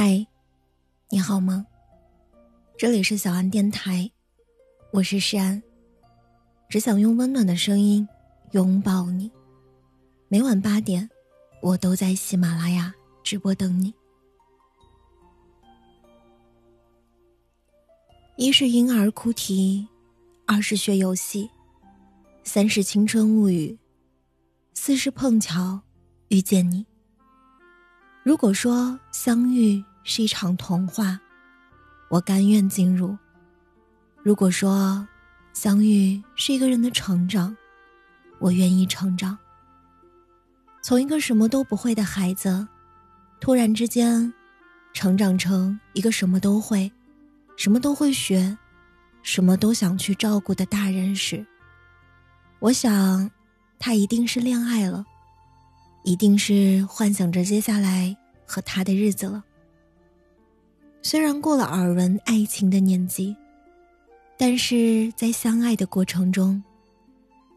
嗨，你好吗？这里是小安电台，我是诗安。只想用温暖的声音拥抱你。每晚八点，我都在喜马拉雅直播等你。一是婴儿哭啼，二是学游戏，三是青春物语，四是碰巧遇见你。如果说相遇是一场童话，我甘愿进入；如果说相遇是一个人的成长，我愿意成长。从一个什么都不会的孩子，突然之间，成长成一个什么都会、什么都会学、什么都想去照顾的大人时，我想，他一定是恋爱了。一定是幻想着接下来和他的日子了。虽然过了耳闻爱情的年纪，但是在相爱的过程中，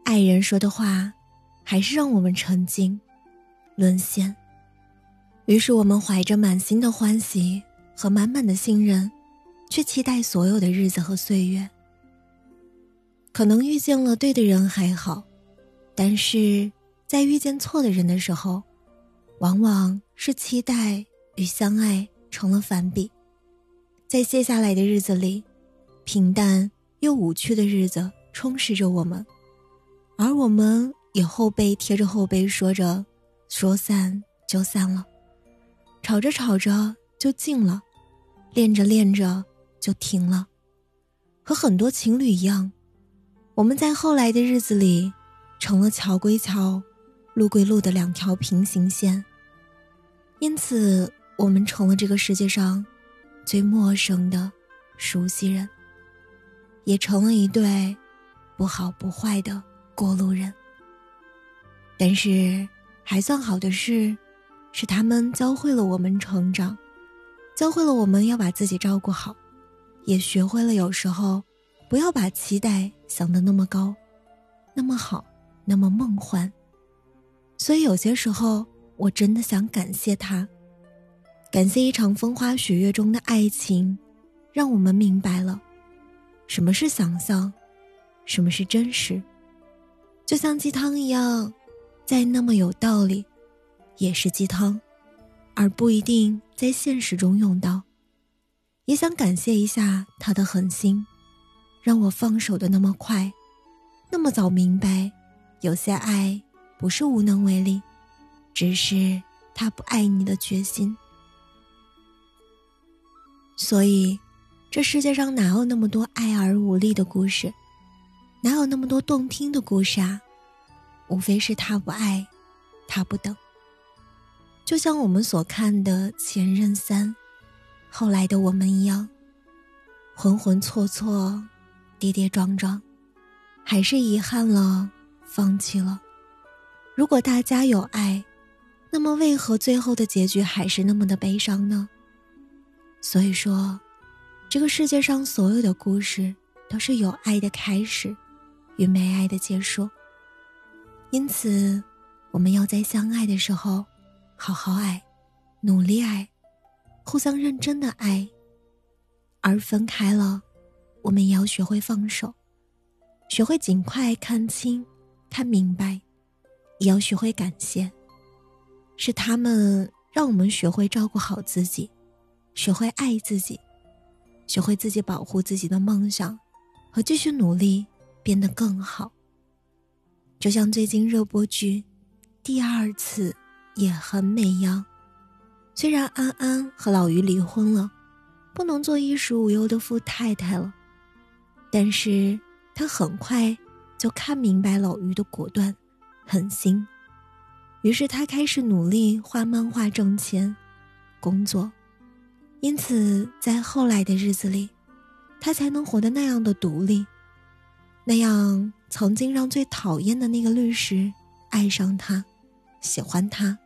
爱人说的话，还是让我们沉浸、沦陷。于是我们怀着满心的欢喜和满满的信任，去期待所有的日子和岁月。可能遇见了对的人还好，但是。在遇见错的人的时候，往往是期待与相爱成了反比。在接下来的日子里，平淡又无趣的日子充实着我们，而我们也后背贴着后背说着“说散就散了”，吵着吵着就静了，练着练着就停了。和很多情侣一样，我们在后来的日子里，成了桥归桥。路归路的两条平行线，因此我们成了这个世界上最陌生的熟悉人，也成了一对不好不坏的过路人。但是还算好的是，是他们教会了我们成长，教会了我们要把自己照顾好，也学会了有时候不要把期待想得那么高，那么好，那么梦幻。所以有些时候，我真的想感谢他，感谢一场风花雪月中的爱情，让我们明白了，什么是想象，什么是真实。就像鸡汤一样，再那么有道理，也是鸡汤，而不一定在现实中用到。也想感谢一下他的狠心，让我放手的那么快，那么早明白，有些爱。不是无能为力，只是他不爱你的决心。所以，这世界上哪有那么多爱而无力的故事？哪有那么多动听的故事啊？无非是他不爱，他不等。就像我们所看的《前任三》，后来的我们一样，浑浑错错，跌跌撞撞，还是遗憾了，放弃了。如果大家有爱，那么为何最后的结局还是那么的悲伤呢？所以说，这个世界上所有的故事都是有爱的开始，与没爱的结束。因此，我们要在相爱的时候，好好爱，努力爱，互相认真的爱；而分开了，我们也要学会放手，学会尽快看清、看明白。也要学会感谢，是他们让我们学会照顾好自己，学会爱自己，学会自己保护自己的梦想，和继续努力变得更好。就像最近热播剧《第二次也很美一》样，虽然安安和老于离婚了，不能做衣食无忧的富太太了，但是她很快就看明白老于的果断。狠心，于是他开始努力画漫画挣钱，工作，因此在后来的日子里，他才能活得那样的独立，那样曾经让最讨厌的那个律师爱上他，喜欢他。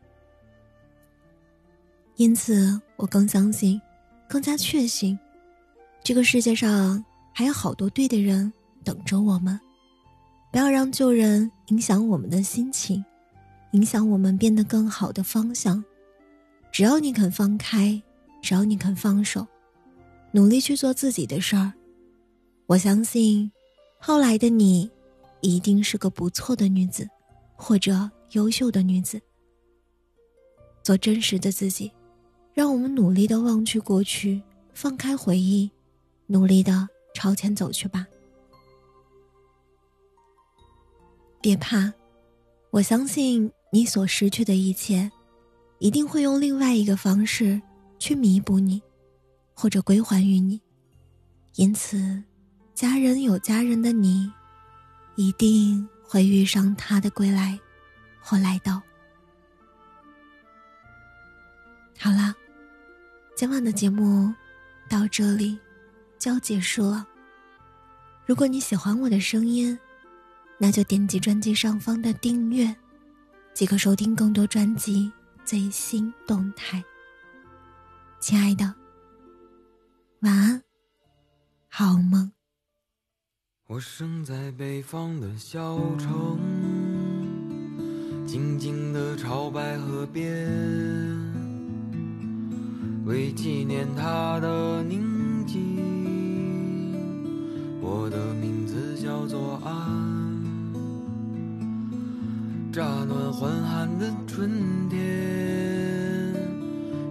因此，我更相信，更加确信，这个世界上还有好多对的人等着我们。不要让旧人影响我们的心情，影响我们变得更好的方向。只要你肯放开，只要你肯放手，努力去做自己的事儿，我相信，后来的你，一定是个不错的女子，或者优秀的女子。做真实的自己，让我们努力的忘去过去，放开回忆，努力的朝前走去吧。别怕，我相信你所失去的一切，一定会用另外一个方式去弥补你，或者归还于你。因此，家人有家人的你，一定会遇上他的归来，或来到。好啦，今晚的节目到这里就要结束了。如果你喜欢我的声音，那就点击专辑上方的订阅，即可收听更多专辑最新动态。亲爱的，晚安，好梦。我生在北方的小城，静静的朝白河边，为纪念他的宁静，我的名字叫做安。乍暖还寒的春天，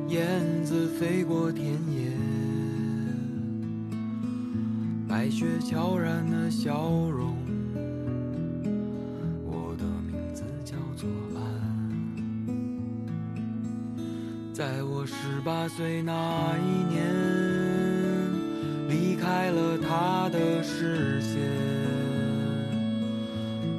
燕子飞过田野，白雪悄然的笑容。我的名字叫做安。在我十八岁那一年，离开了他的视线。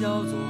叫做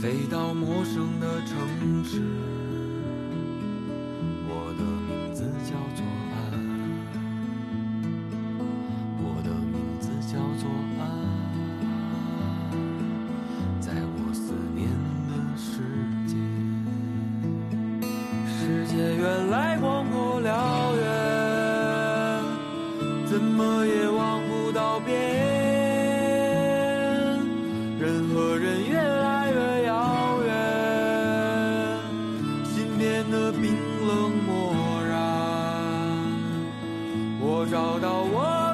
飞到陌生的城市，冰冷漠然。我找到我